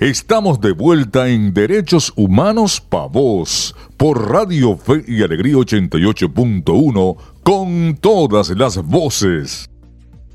Estamos de vuelta en Derechos Humanos Pa' Vos por Radio Fe y Alegría 88.1 con todas las voces.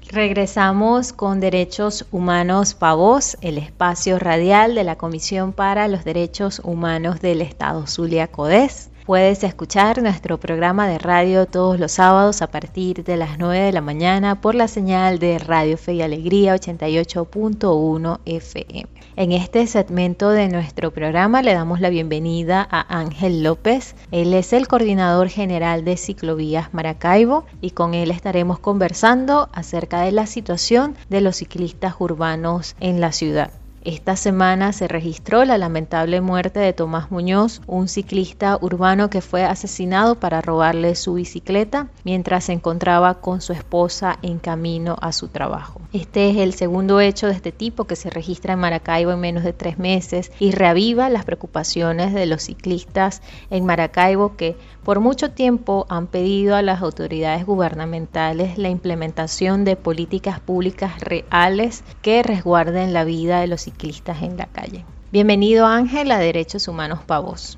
Regresamos con Derechos Humanos Pa' Vos, el espacio radial de la Comisión para los Derechos Humanos del Estado Zulia Codés. Puedes escuchar nuestro programa de radio todos los sábados a partir de las 9 de la mañana por la señal de Radio Fe y Alegría 88.1 FM. En este segmento de nuestro programa le damos la bienvenida a Ángel López. Él es el coordinador general de Ciclovías Maracaibo y con él estaremos conversando acerca de la situación de los ciclistas urbanos en la ciudad. Esta semana se registró la lamentable muerte de Tomás Muñoz, un ciclista urbano que fue asesinado para robarle su bicicleta mientras se encontraba con su esposa en camino a su trabajo. Este es el segundo hecho de este tipo que se registra en Maracaibo en menos de tres meses y reaviva las preocupaciones de los ciclistas en Maracaibo que por mucho tiempo han pedido a las autoridades gubernamentales la implementación de políticas públicas reales que resguarden la vida de los ciclistas en la calle. Bienvenido Ángel a Derechos Humanos Pavos.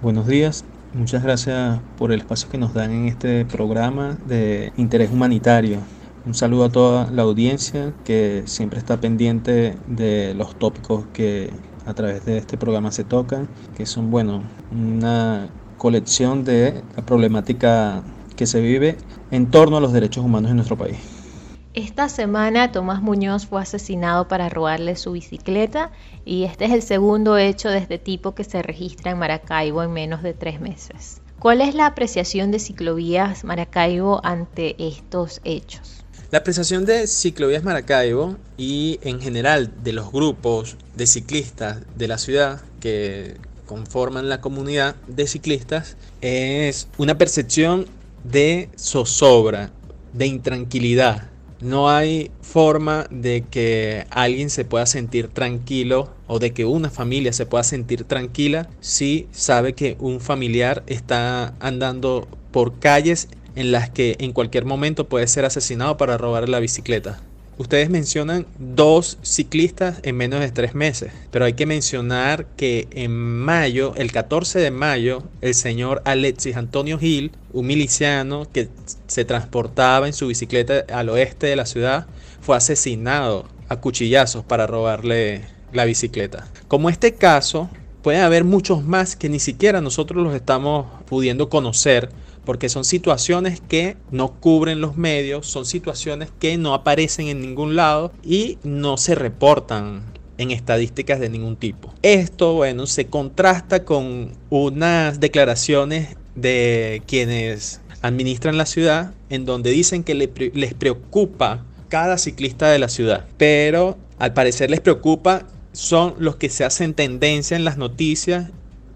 Buenos días, muchas gracias por el espacio que nos dan en este programa de interés humanitario. Un saludo a toda la audiencia que siempre está pendiente de los tópicos que a través de este programa se tocan, que son, bueno, una colección de la problemática que se vive en torno a los derechos humanos en nuestro país. Esta semana Tomás Muñoz fue asesinado para robarle su bicicleta y este es el segundo hecho de este tipo que se registra en Maracaibo en menos de tres meses. ¿Cuál es la apreciación de Ciclovías Maracaibo ante estos hechos? La apreciación de Ciclovías Maracaibo y en general de los grupos de ciclistas de la ciudad que conforman la comunidad de ciclistas es una percepción de zozobra, de intranquilidad. No hay forma de que alguien se pueda sentir tranquilo o de que una familia se pueda sentir tranquila si sabe que un familiar está andando por calles en las que en cualquier momento puede ser asesinado para robar la bicicleta. Ustedes mencionan dos ciclistas en menos de tres meses, pero hay que mencionar que en mayo, el 14 de mayo, el señor Alexis Antonio Gil, un miliciano que se transportaba en su bicicleta al oeste de la ciudad, fue asesinado a cuchillazos para robarle la bicicleta. Como este caso, puede haber muchos más que ni siquiera nosotros los estamos pudiendo conocer porque son situaciones que no cubren los medios, son situaciones que no aparecen en ningún lado y no se reportan en estadísticas de ningún tipo. Esto, bueno, se contrasta con unas declaraciones de quienes administran la ciudad en donde dicen que les preocupa cada ciclista de la ciudad, pero al parecer les preocupa son los que se hacen tendencia en las noticias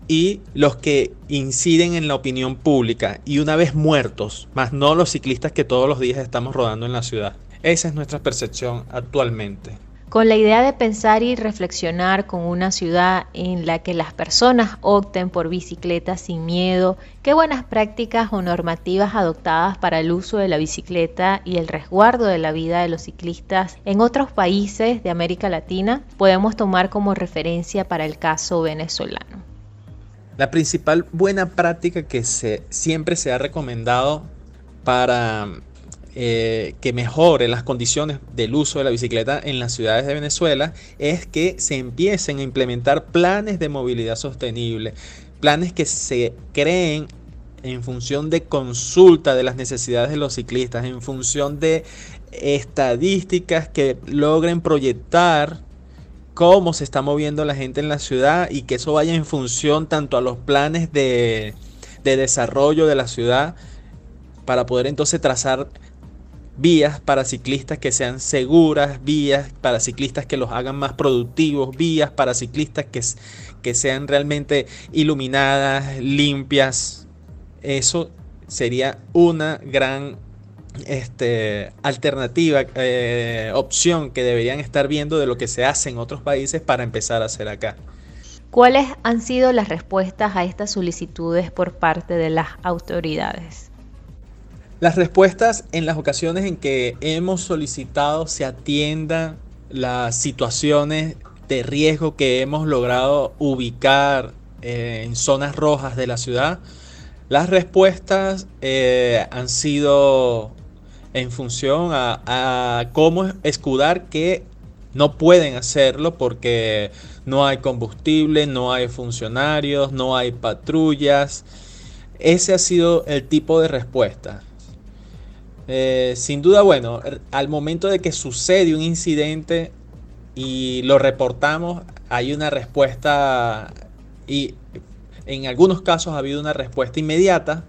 y los que inciden en la opinión pública y una vez muertos, más no los ciclistas que todos los días estamos rodando en la ciudad. Esa es nuestra percepción actualmente. Con la idea de pensar y reflexionar con una ciudad en la que las personas opten por bicicletas sin miedo, qué buenas prácticas o normativas adoptadas para el uso de la bicicleta y el resguardo de la vida de los ciclistas en otros países de América Latina podemos tomar como referencia para el caso venezolano. La principal buena práctica que siempre se ha recomendado para eh, que mejore las condiciones del uso de la bicicleta en las ciudades de Venezuela es que se empiecen a implementar planes de movilidad sostenible, planes que se creen en función de consulta de las necesidades de los ciclistas, en función de estadísticas que logren proyectar cómo se está moviendo la gente en la ciudad y que eso vaya en función tanto a los planes de, desarrollo de la ciudad para poder entonces trazar vías para ciclistas que sean seguras, vías para ciclistas que los hagan más productivos, vías para ciclistas que, que sean realmente iluminadas, limpias. Eso sería una gran este, alternativa, eh, opción que deberían estar viendo de lo que se hace en otros países para empezar a hacer acá. ¿Cuáles han sido las respuestas a estas solicitudes por parte de las autoridades? Las respuestas en las ocasiones en que hemos solicitado se atiendan las situaciones de riesgo que hemos logrado ubicar eh, en zonas rojas de la ciudad, las respuestas eh, han sido en función a, cómo escudar que no pueden hacerlo porque no hay combustible, no hay funcionarios, no hay patrullas. Ese ha sido el tipo de respuesta. Eh, sin duda, bueno, al momento de que sucede un incidente y lo reportamos, hay una respuesta y en algunos casos ha habido una respuesta inmediata,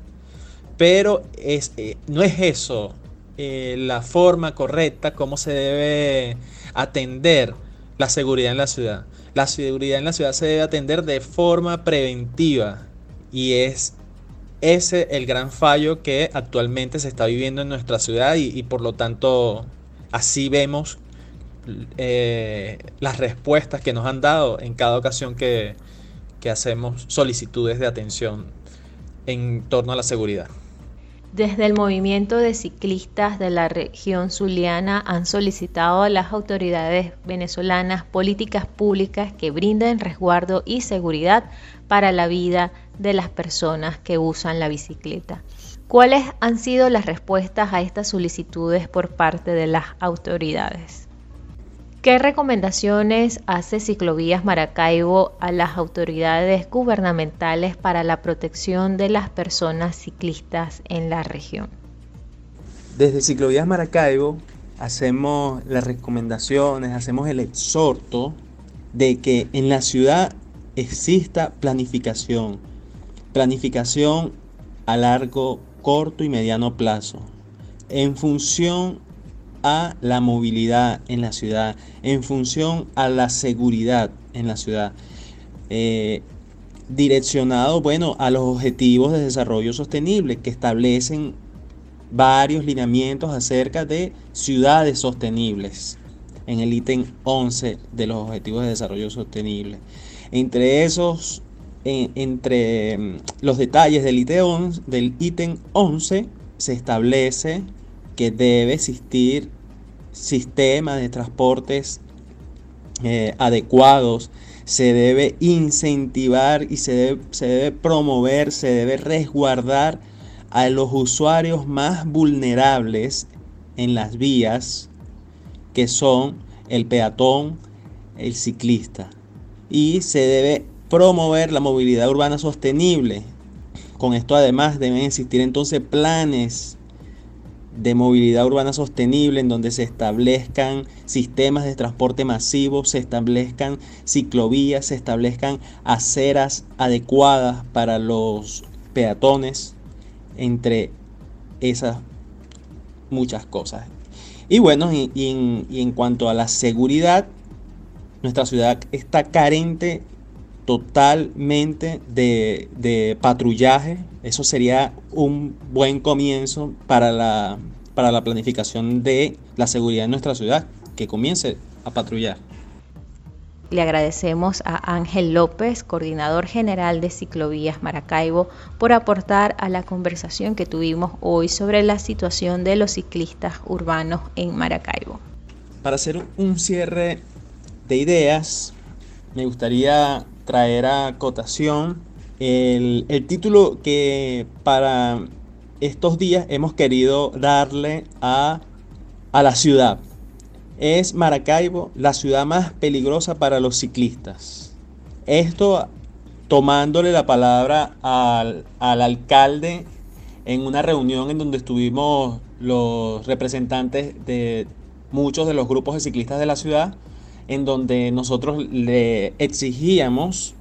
pero es, eh, no es eso eh, la forma correcta, cómo se debe atender la seguridad en la ciudad. La seguridad en la ciudad se debe atender de forma preventiva y es ese el gran fallo que actualmente se está viviendo en nuestra ciudad y, por lo tanto así vemos eh, las respuestas que nos han dado en cada ocasión que, que hacemos solicitudes de atención en torno a la seguridad. Desde el movimiento de ciclistas de la región zuliana han solicitado a las autoridades venezolanas políticas públicas que brinden resguardo y seguridad para la vida de las personas que usan la bicicleta. ¿Cuáles han sido las respuestas a estas solicitudes por parte de las autoridades? ¿Qué recomendaciones hace Ciclovías Maracaibo a las autoridades gubernamentales para la protección de las personas ciclistas en la región? Desde Ciclovías Maracaibo hacemos las recomendaciones, hacemos el exhorto de que en la ciudad exista planificación, planificación a largo, corto y mediano plazo, en función a la movilidad en la ciudad, en función a la seguridad en la ciudad. Eh, direccionado, bueno, a los objetivos de desarrollo sostenible que establecen varios lineamientos acerca de ciudades sostenibles en el ítem 11 de los objetivos de desarrollo sostenible. Entre esos, entre mm, los detalles del ítem, del ítem 11 se establece que debe existir sistemas de transportes eh, adecuados, se debe incentivar y se debe, se debe promover, se debe resguardar a los usuarios más vulnerables en las vías, que son el peatón, el ciclista. Y se debe promover la movilidad urbana sostenible. Con esto además deben existir entonces planes de movilidad urbana sostenible en donde se establezcan sistemas de transporte masivo, se establezcan ciclovías, se establezcan aceras adecuadas para los peatones, entre esas muchas cosas. Y bueno, y, en, cuanto a la seguridad, nuestra ciudad está carente totalmente de, de patrullaje, eso sería un buen comienzo para la, para la planificación de la seguridad en nuestra ciudad, que comience a patrullar. Le agradecemos a Ángel López, coordinador general de Ciclovías Maracaibo, por aportar a la conversación que tuvimos hoy sobre la situación de los ciclistas urbanos en Maracaibo. Para hacer un cierre de ideas, me gustaría traer a cotación el, título que para estos días hemos querido darle a, a la ciudad es Maracaibo la ciudad más peligrosa para los ciclistas. Esto tomándole la palabra al, al, alcalde en una reunión en donde estuvimos los representantes de muchos de los grupos de ciclistas de la ciudad, en donde nosotros le exigíamos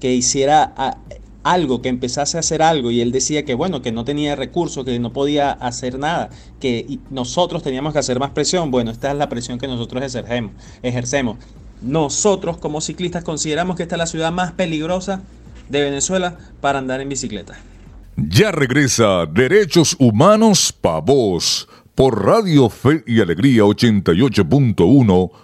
que hiciera algo, que empezase a hacer algo y él decía que bueno, que no tenía recursos, que no podía hacer nada, que nosotros teníamos que hacer más presión. Bueno, esta es la presión que nosotros ejercemos. ejercemos. Nosotros como ciclistas consideramos que esta es la ciudad más peligrosa de Venezuela para andar en bicicleta. Ya regresa Derechos Humanos Pa' Vos por Radio Fe y Alegría 88.1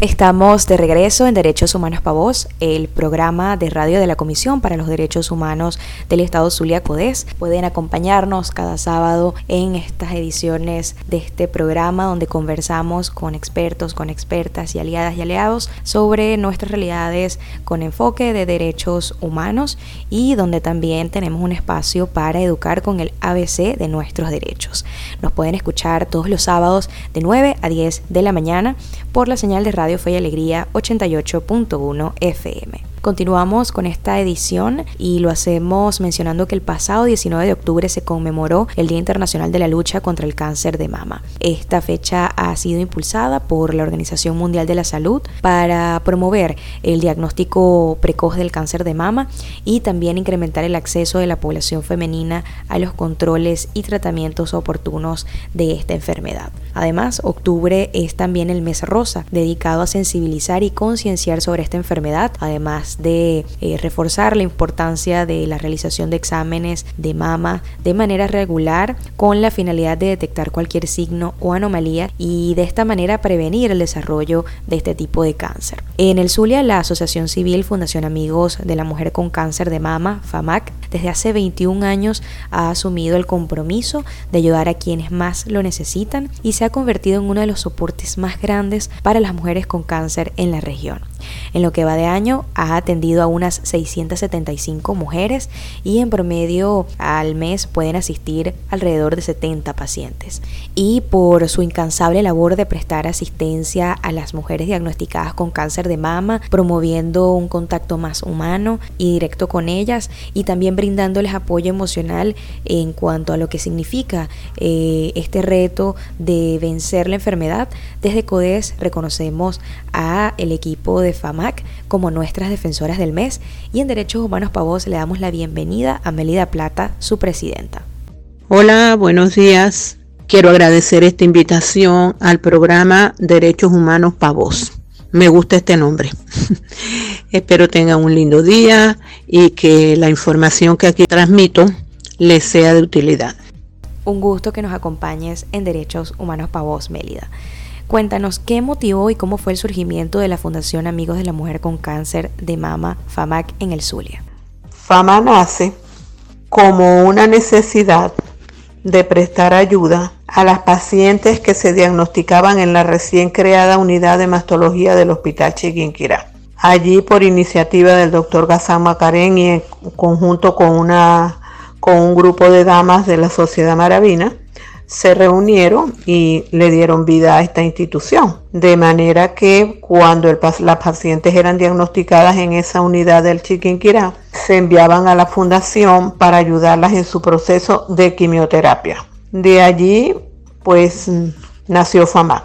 Estamos de regreso en Derechos Humanos para Vos, el programa de radio de la Comisión para los Derechos Humanos del Estado Zulia Codés. Pueden acompañarnos cada sábado en estas ediciones de este programa donde conversamos con expertos, con expertas y aliadas y aliados sobre nuestras realidades con enfoque de derechos humanos y donde también tenemos un espacio para educar con el ABC de nuestros derechos. Nos pueden escuchar todos los sábados de 9 a 10 de la mañana por la señal de radio Radio Fe Alegría 88.1 FM. Continuamos con esta edición y lo hacemos mencionando que el pasado 19 de octubre se conmemoró el Día Internacional de la Lucha contra el Cáncer de Mama. Esta fecha ha sido impulsada por la Organización Mundial de la Salud para promover el diagnóstico precoz del cáncer de mama y también incrementar el acceso de la población femenina a los controles y tratamientos oportunos de esta enfermedad. Además, octubre es también el mes rosa, dedicado a sensibilizar y concienciar sobre esta enfermedad, además de eh, reforzar la importancia de la realización de exámenes de mama de manera regular con la finalidad de detectar cualquier signo o anomalía y de esta manera prevenir el desarrollo de este tipo de cáncer. En el Zulia, la Asociación Civil Fundación Amigos de la Mujer con Cáncer de Mama, FAMAC, desde hace 21 años ha asumido el compromiso de ayudar a quienes más lo necesitan y se ha convertido en uno de los soportes más grandes para las mujeres con cáncer en la región. En lo que va de año ha atendido a unas 675 mujeres y en promedio al mes pueden asistir alrededor de 70 pacientes. Y por su incansable labor de prestar asistencia a las mujeres diagnosticadas con cáncer de mama, promoviendo un contacto más humano y directo con ellas y también brindándoles apoyo emocional en cuanto a lo que significa eh, este reto de vencer la enfermedad, desde CODES reconocemos a el equipo de FAMAC como nuestras defensoras del mes y en Derechos Humanos Pavos le damos la bienvenida a Melida Plata, su presidenta. Hola, buenos días. Quiero agradecer esta invitación al programa Derechos Humanos Pavos. Me gusta este nombre. Espero tengan un lindo día y que la información que aquí transmito les sea de utilidad. Un gusto que nos acompañes en Derechos Humanos Pavos, Mélida. Cuéntanos qué motivó y cómo fue el surgimiento de la Fundación Amigos de la Mujer con Cáncer de Mama, FAMAC, en el Zulia. FAMA nace como una necesidad de prestar ayuda a las pacientes que se diagnosticaban en la recién creada unidad de mastología del Hospital Chiquinquirá. Allí, por iniciativa del doctor Gazán Macarén y en conjunto con, una, con un grupo de damas de la Sociedad Maravina, se reunieron y le dieron vida a esta institución. De manera que cuando las pacientes eran diagnosticadas en esa unidad del Chiquinquirá, se enviaban a la fundación para ayudarlas en su proceso de quimioterapia. De allí, pues, nació FAMA.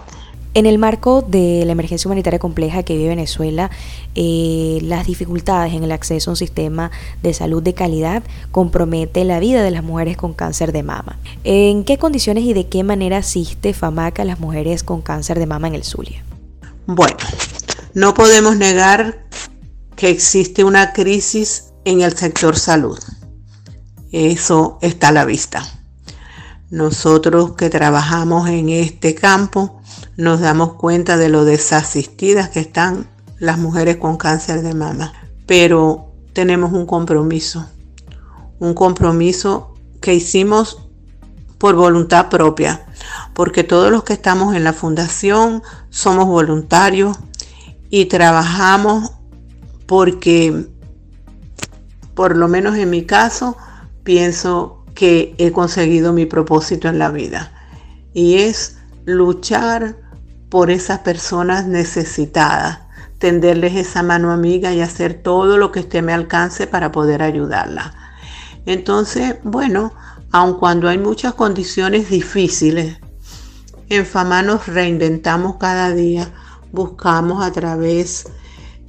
En el marco de la emergencia humanitaria compleja que vive Venezuela, eh, las dificultades en el acceso a un sistema de salud de calidad compromete la vida de las mujeres con cáncer de mama. ¿En qué condiciones y de qué manera asiste FAMAC a las mujeres con cáncer de mama en el Zulia? Bueno, no podemos negar que existe una crisis en el sector salud. Eso está a la vista. Nosotros que trabajamos en este campo, nos damos cuenta de lo desasistidas que están las mujeres con cáncer de mama. Pero tenemos un compromiso, un compromiso que hicimos por voluntad propia, porque todos los que estamos en la fundación somos voluntarios y trabajamos porque, por lo menos en mi caso, pienso que he conseguido mi propósito en la vida y es luchar por esas personas necesitadas, tenderles esa mano amiga y hacer todo lo que esté mi alcance para poder ayudarla. Entonces, bueno, aun cuando hay muchas condiciones difíciles, en Fama nos reinventamos cada día, buscamos a través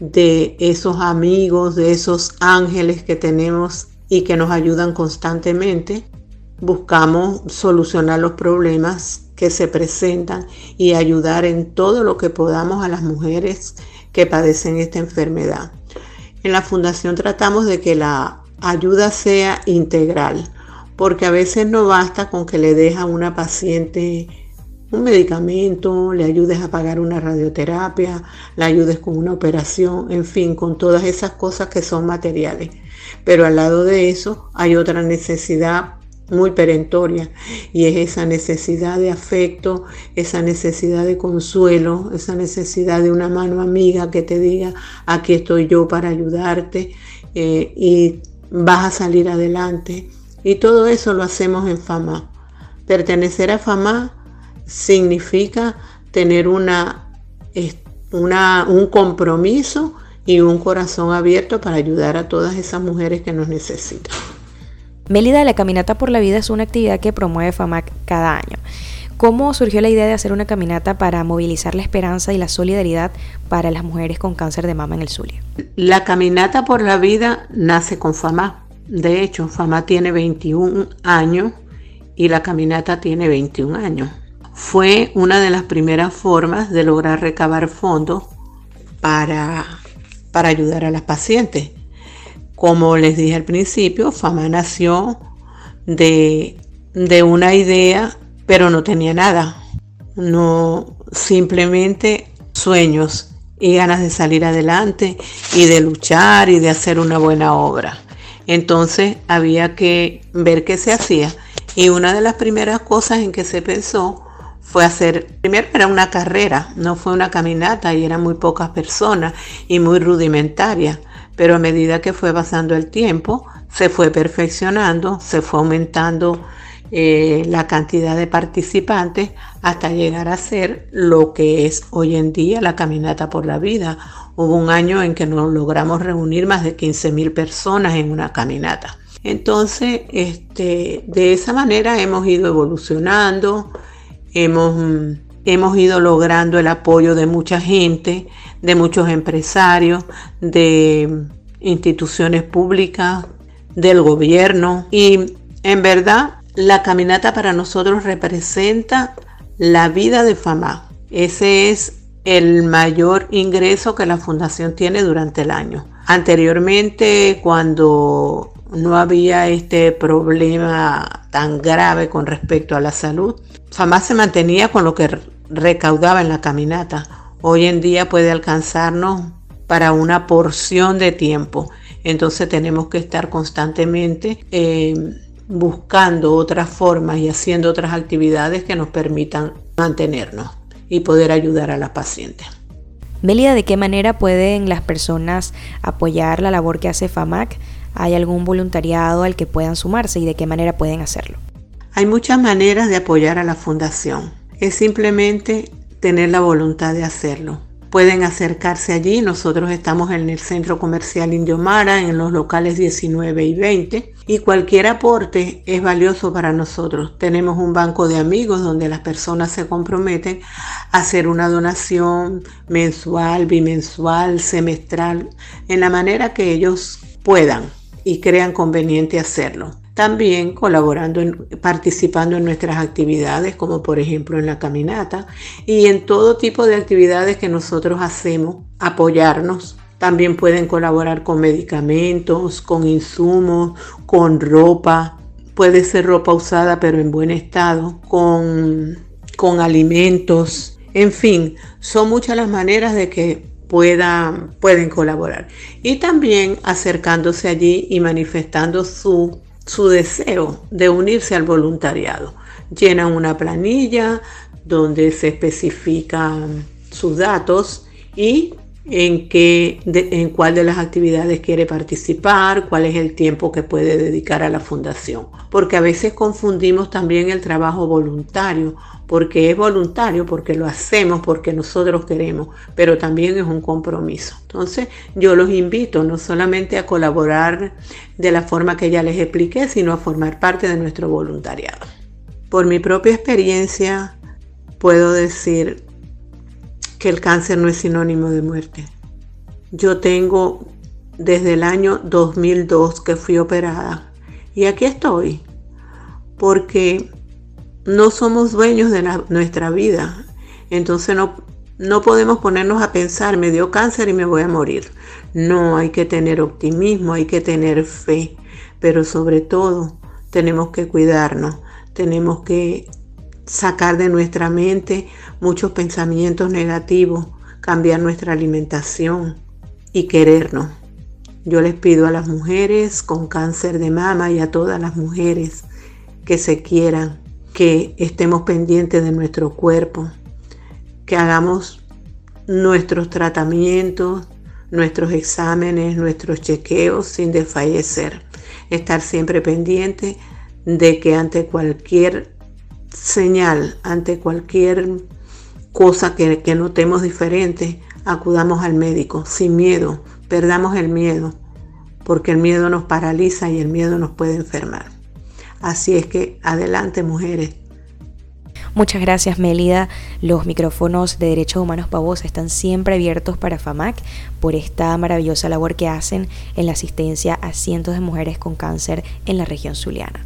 de esos amigos, de esos ángeles que tenemos y que nos ayudan constantemente, buscamos solucionar los problemas que se presentan y ayudar en todo lo que podamos a las mujeres que padecen esta enfermedad. En la fundación tratamos de que la ayuda sea integral, porque a veces no basta con que le deje a una paciente un medicamento, le ayudes a pagar una radioterapia, le ayudes con una operación, en fin, con todas esas cosas que son materiales. Pero al lado de eso hay otra necesidad muy perentoria y es esa necesidad de afecto, esa necesidad de consuelo, esa necesidad de una mano amiga que te diga, aquí estoy yo para ayudarte eh, y vas a salir adelante. Y todo eso lo hacemos en FAMA. Pertenecer a FAMA significa tener una, una, un compromiso y un corazón abierto para ayudar a todas esas mujeres que nos necesitan. Mélida, la Caminata por la Vida es una actividad que promueve FAMAC cada año. ¿Cómo surgió la idea de hacer una caminata para movilizar la esperanza y la solidaridad para las mujeres con cáncer de mama en el Zulia? La Caminata por la Vida nace con FAMA. De hecho, FAMA tiene 21 años y la caminata tiene 21 años. Fue una de las primeras formas de lograr recabar fondos para, para ayudar a las pacientes. Como les dije al principio, Fama nació de, de una idea, pero no tenía nada. No, simplemente sueños y ganas de salir adelante y de luchar y de hacer una buena obra. Entonces había que ver qué se hacía. Y una de las primeras cosas en que se pensó fue hacer, primero era una carrera, no fue una caminata y eran muy pocas personas y muy rudimentaria pero a medida que fue pasando el tiempo, se fue perfeccionando, se fue aumentando eh, la cantidad de participantes hasta llegar a ser lo que es hoy en día la caminata por la vida. Hubo un año en que nos logramos reunir más de 15 mil personas en una caminata. Entonces, este, de esa manera hemos ido evolucionando, hemos, hemos ido logrando el apoyo de mucha gente, de muchos empresarios, de instituciones públicas, del gobierno. Y en verdad, la caminata para nosotros representa la vida de FAMA. Ese es el mayor ingreso que la fundación tiene durante el año. Anteriormente, cuando no había este problema tan grave con respecto a la salud, FAMA se mantenía con lo que recaudaba en la caminata hoy en día puede alcanzarnos para una porción de tiempo. Entonces tenemos que estar constantemente eh, buscando otras formas y haciendo otras actividades que nos permitan mantenernos y poder ayudar a las pacientes. Melia, ¿de qué manera pueden las personas apoyar la labor que hace FAMAC? ¿Hay algún voluntariado al que puedan sumarse y de qué manera pueden hacerlo? Hay muchas maneras de apoyar a la fundación. Es simplemente tener la voluntad de hacerlo. Pueden acercarse allí, nosotros estamos en el Centro Comercial Indiomara, en los locales 19 y 20, y cualquier aporte es valioso para nosotros. Tenemos un banco de amigos donde las personas se comprometen a hacer una donación mensual, bimensual, semestral, en la manera que ellos puedan y crean conveniente hacerlo también colaborando, participando en nuestras actividades, como por ejemplo en la caminata y en todo tipo de actividades que nosotros hacemos, apoyarnos. También pueden colaborar con medicamentos, con insumos, con ropa. Puede ser ropa usada pero en buen estado, con, con alimentos. En fin, son muchas las maneras de que puedan, pueden colaborar. Y también acercándose allí y manifestando su su deseo de unirse al voluntariado. Llenan una planilla donde se especifican sus datos y en, qué, en cuál de las actividades quiere participar, cuál es el tiempo que puede dedicar a la fundación. Porque a veces confundimos también el trabajo voluntario, porque es voluntario, porque lo hacemos, porque nosotros queremos, pero también es un compromiso. Entonces yo los invito no solamente a colaborar de la forma que ya les expliqué, sino a formar parte de nuestro voluntariado. Por mi propia experiencia, puedo decir que el cáncer no es sinónimo de muerte. Yo tengo desde el año 2002 que fui operada y aquí estoy porque no somos dueños de nuestra vida. Entonces no, no podemos ponernos a pensar, me dio cáncer y me voy a morir. No, hay que tener optimismo, hay que tener fe, pero sobre todo tenemos que cuidarnos, tenemos que sacar de nuestra mente muchos pensamientos negativos, cambiar nuestra alimentación y querernos. Yo les pido a las mujeres con cáncer de mama y a todas las mujeres que se quieran, que estemos pendientes de nuestro cuerpo, que hagamos nuestros tratamientos, nuestros exámenes, nuestros chequeos sin desfallecer. Estar siempre pendiente de que ante cualquier señal, ante cualquier cosa que, que notemos diferente, acudamos al médico sin miedo, perdamos el miedo, porque el miedo nos paraliza y el miedo nos puede enfermar. Así es que adelante mujeres, Muchas gracias Melida. Los micrófonos de Derechos Humanos Pavos están siempre abiertos para FAMAC por esta maravillosa labor que hacen en la asistencia a cientos de mujeres con cáncer en la región zuliana.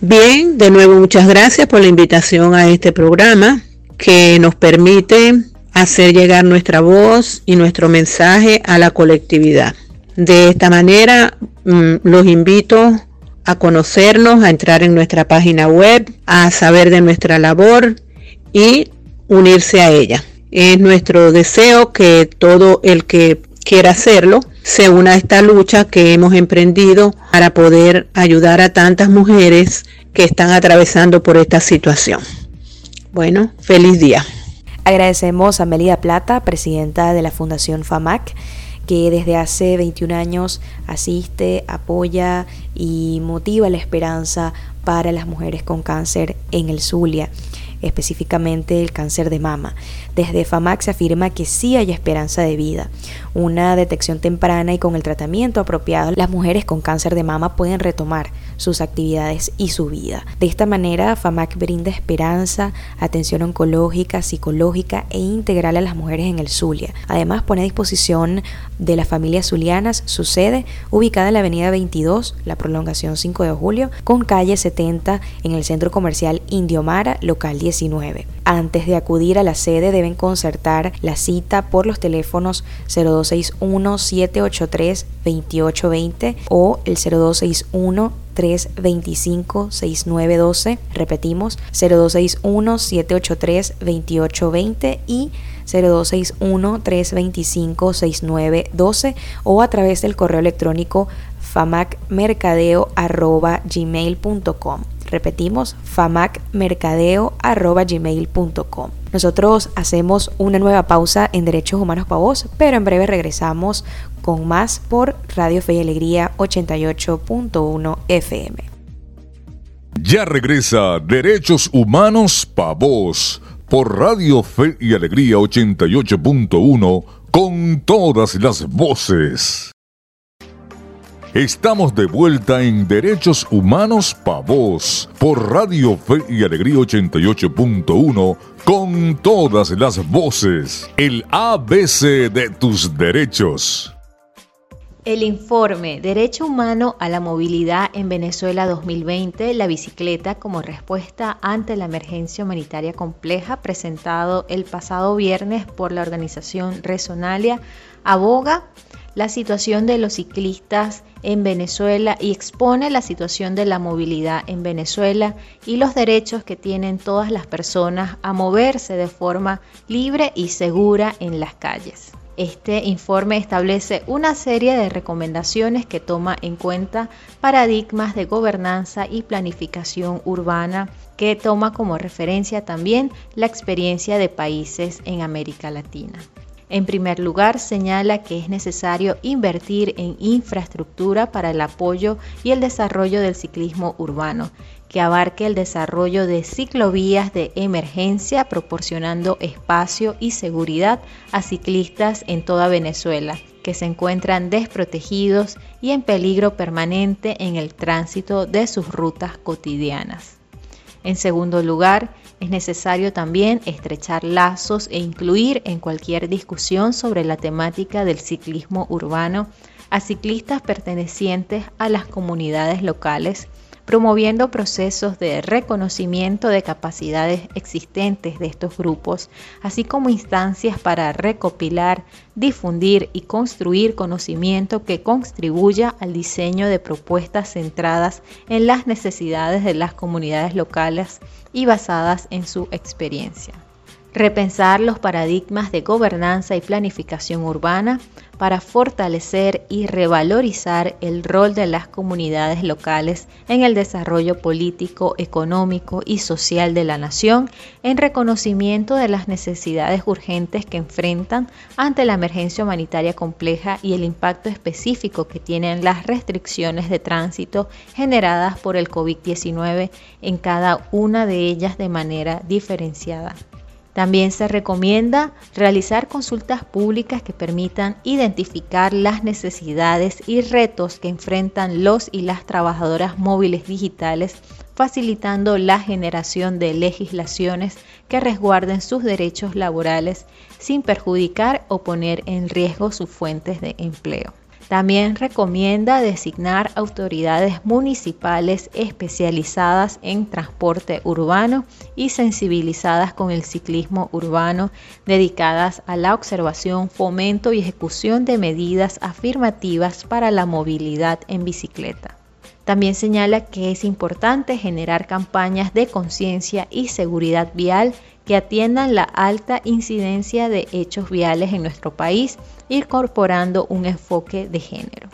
Bien, de nuevo muchas gracias por la invitación a este programa que nos permite hacer llegar nuestra voz y nuestro mensaje a la colectividad. De esta manera, mm, los invito a conocernos, a entrar en nuestra página web, a saber de nuestra labor y unirse a ella. Es nuestro deseo que todo el que quiera hacerlo se una esta lucha que hemos emprendido para poder ayudar a tantas mujeres que están atravesando por esta situación. Bueno, feliz día. Agradecemos a Melida Plata, presidenta de la Fundación FAMAC que desde hace 21 años asiste, apoya y motiva la esperanza para las mujeres con cáncer en el Zulia, específicamente el cáncer de mama. Desde FAMAC se afirma que sí hay esperanza de vida. Una detección temprana y con el tratamiento apropiado, las mujeres con cáncer de mama pueden retomar sus actividades y su vida. De esta manera, FAMAC brinda esperanza, atención oncológica, psicológica e integral a las mujeres en el Zulia. Además, pone a disposición de las familias zulianas su sede, ubicada en la avenida 22, la prolongación 5 de julio, con calle 70 en el centro comercial Indiomara, local 19. Antes de acudir a la sede deben concertar la cita por los teléfonos 0261-783-2820 o el 0261 325-6912. Repetimos, 0261-783-2820 y 0261-325-6912 o a través del correo electrónico famacmercadeo.gmail.com. Repetimos, famacmercadeo.gmail.com. Nosotros hacemos una nueva pausa en Derechos Humanos para Vos, pero en breve regresamos con más por Radio Fe y Alegría 88.1 FM. Ya regresa Derechos Humanos para Vos por Radio Fe y Alegría 88.1 con todas las voces. Estamos de vuelta en Derechos Humanos Pa' Vos por Radio Fe y Alegría 88.1 con todas las voces. El ABC de tus derechos. El informe Derecho Humano a la Movilidad en Venezuela 2020, la bicicleta como respuesta ante la emergencia humanitaria compleja, presentado el pasado viernes por la organización Resonalia, aboga la situación de los ciclistas en Venezuela y expone la situación de la movilidad en Venezuela y los derechos que tienen todas las personas a moverse de forma libre y segura en las calles. Este informe establece una serie de recomendaciones que toma en cuenta paradigmas de gobernanza y planificación urbana que toma como referencia también la experiencia de países en América Latina. En primer lugar, señala que es necesario invertir en infraestructura para el apoyo y el desarrollo del ciclismo urbano, que abarque el desarrollo de ciclovías de emergencia proporcionando espacio y seguridad a ciclistas en toda Venezuela, que se encuentran desprotegidos y en peligro permanente en el tránsito de sus rutas cotidianas. En segundo lugar, es necesario también estrechar lazos e incluir en cualquier discusión sobre la temática del ciclismo urbano a ciclistas pertenecientes a las comunidades locales promoviendo procesos de reconocimiento de capacidades existentes de estos grupos, así como instancias para recopilar, difundir y construir conocimiento que contribuya al diseño de propuestas centradas en las necesidades de las comunidades locales y basadas en su experiencia repensar los paradigmas de gobernanza y planificación urbana para fortalecer y revalorizar el rol de las comunidades locales en el desarrollo político, económico y social de la nación, en reconocimiento de las necesidades urgentes que enfrentan ante la emergencia humanitaria compleja y el impacto específico que tienen las restricciones de tránsito generadas por el COVID-19 en cada una de ellas de manera diferenciada. También se recomienda realizar consultas públicas que permitan identificar las necesidades y retos que enfrentan los y las trabajadoras móviles digitales, facilitando la generación de legislaciones que resguarden sus derechos laborales sin perjudicar o poner en riesgo sus fuentes de empleo. También recomienda designar autoridades municipales especializadas en transporte urbano y sensibilizadas con el ciclismo urbano, dedicadas a la observación, fomento y ejecución de medidas afirmativas para la movilidad en bicicleta. También señala que es importante generar campañas de conciencia y seguridad vial que atiendan la alta incidencia de hechos viales en nuestro país, incorporando un enfoque de género.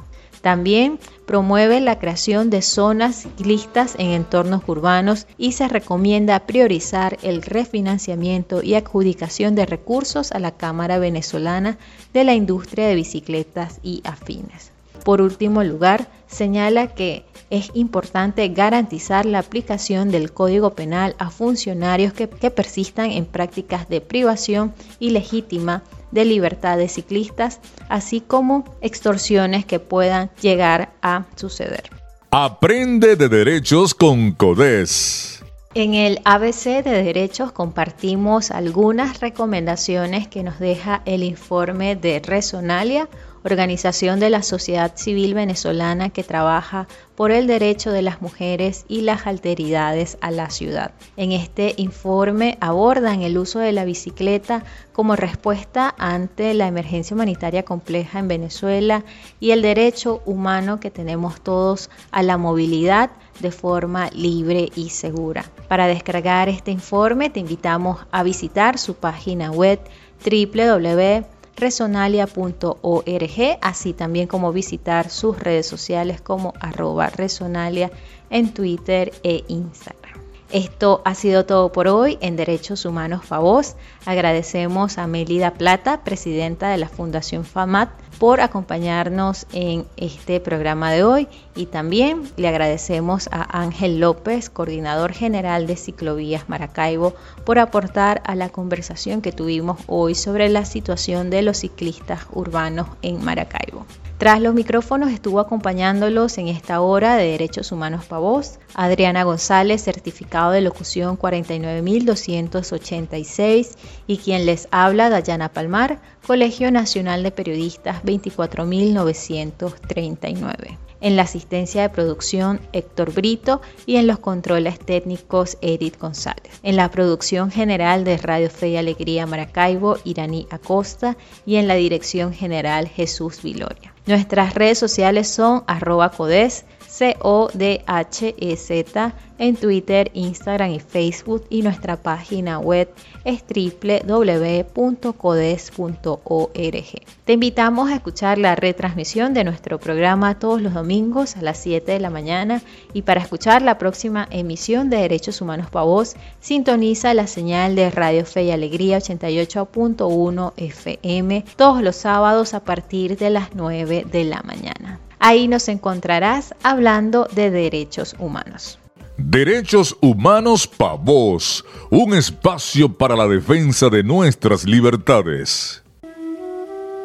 También promueve la creación de zonas ciclistas en entornos urbanos y se recomienda priorizar el refinanciamiento y adjudicación de recursos a la Cámara Venezolana de la Industria de Bicicletas y Afines. Por último lugar, señala que es importante garantizar la aplicación del Código Penal a funcionarios que, persistan en prácticas de privación ilegítima de libertad de ciclistas, así como extorsiones que puedan llegar a suceder. Aprende de derechos con CODES. En el ABC de Derechos compartimos algunas recomendaciones que nos deja el informe de Resonalia, organización de la sociedad civil venezolana que trabaja por el derecho de las mujeres y las alteridades a la ciudad. En este informe abordan el uso de la bicicleta como respuesta ante la emergencia humanitaria compleja en Venezuela y el derecho humano que tenemos todos a la movilidad de forma libre y segura. Para descargar este informe te invitamos a visitar su página web www resonalia.org, así también como visitar sus redes sociales como arroba resonalia en Twitter e Instagram. Esto ha sido todo por hoy en Derechos Humanos Favos. Agradecemos a Melida Plata, presidenta de la Fundación FAMAT, por acompañarnos en este programa de hoy y también le agradecemos a Ángel López, coordinador general de Ciclovías Maracaibo, por aportar a la conversación que tuvimos hoy sobre la situación de los ciclistas urbanos en Maracaibo. Tras los micrófonos estuvo acompañándolos en esta hora de Derechos Humanos para Adriana González, certificado de locución 49286 y quien les habla Dayana Palmar, Colegio Nacional de Periodistas 24939. En la asistencia de producción Héctor Brito y en los controles técnicos Edith González. En la producción general de Radio Fe y Alegría Maracaibo, Iraní Acosta y en la dirección general Jesús Viloria. Nuestras redes sociales son arroba codes, C-O-D-H-E-Z en Twitter, Instagram y Facebook y nuestra página web es www.codes.org. Te invitamos a escuchar la retransmisión de nuestro programa todos los domingos a las 7 de la mañana y para escuchar la próxima emisión de Derechos Humanos para Voz, sintoniza la señal de Radio Fe y Alegría 88.1 FM todos los sábados a partir de las 9 de la mañana. Ahí nos encontrarás hablando de derechos humanos. Derechos Humanos Pa' Vos, un espacio para la defensa de nuestras libertades.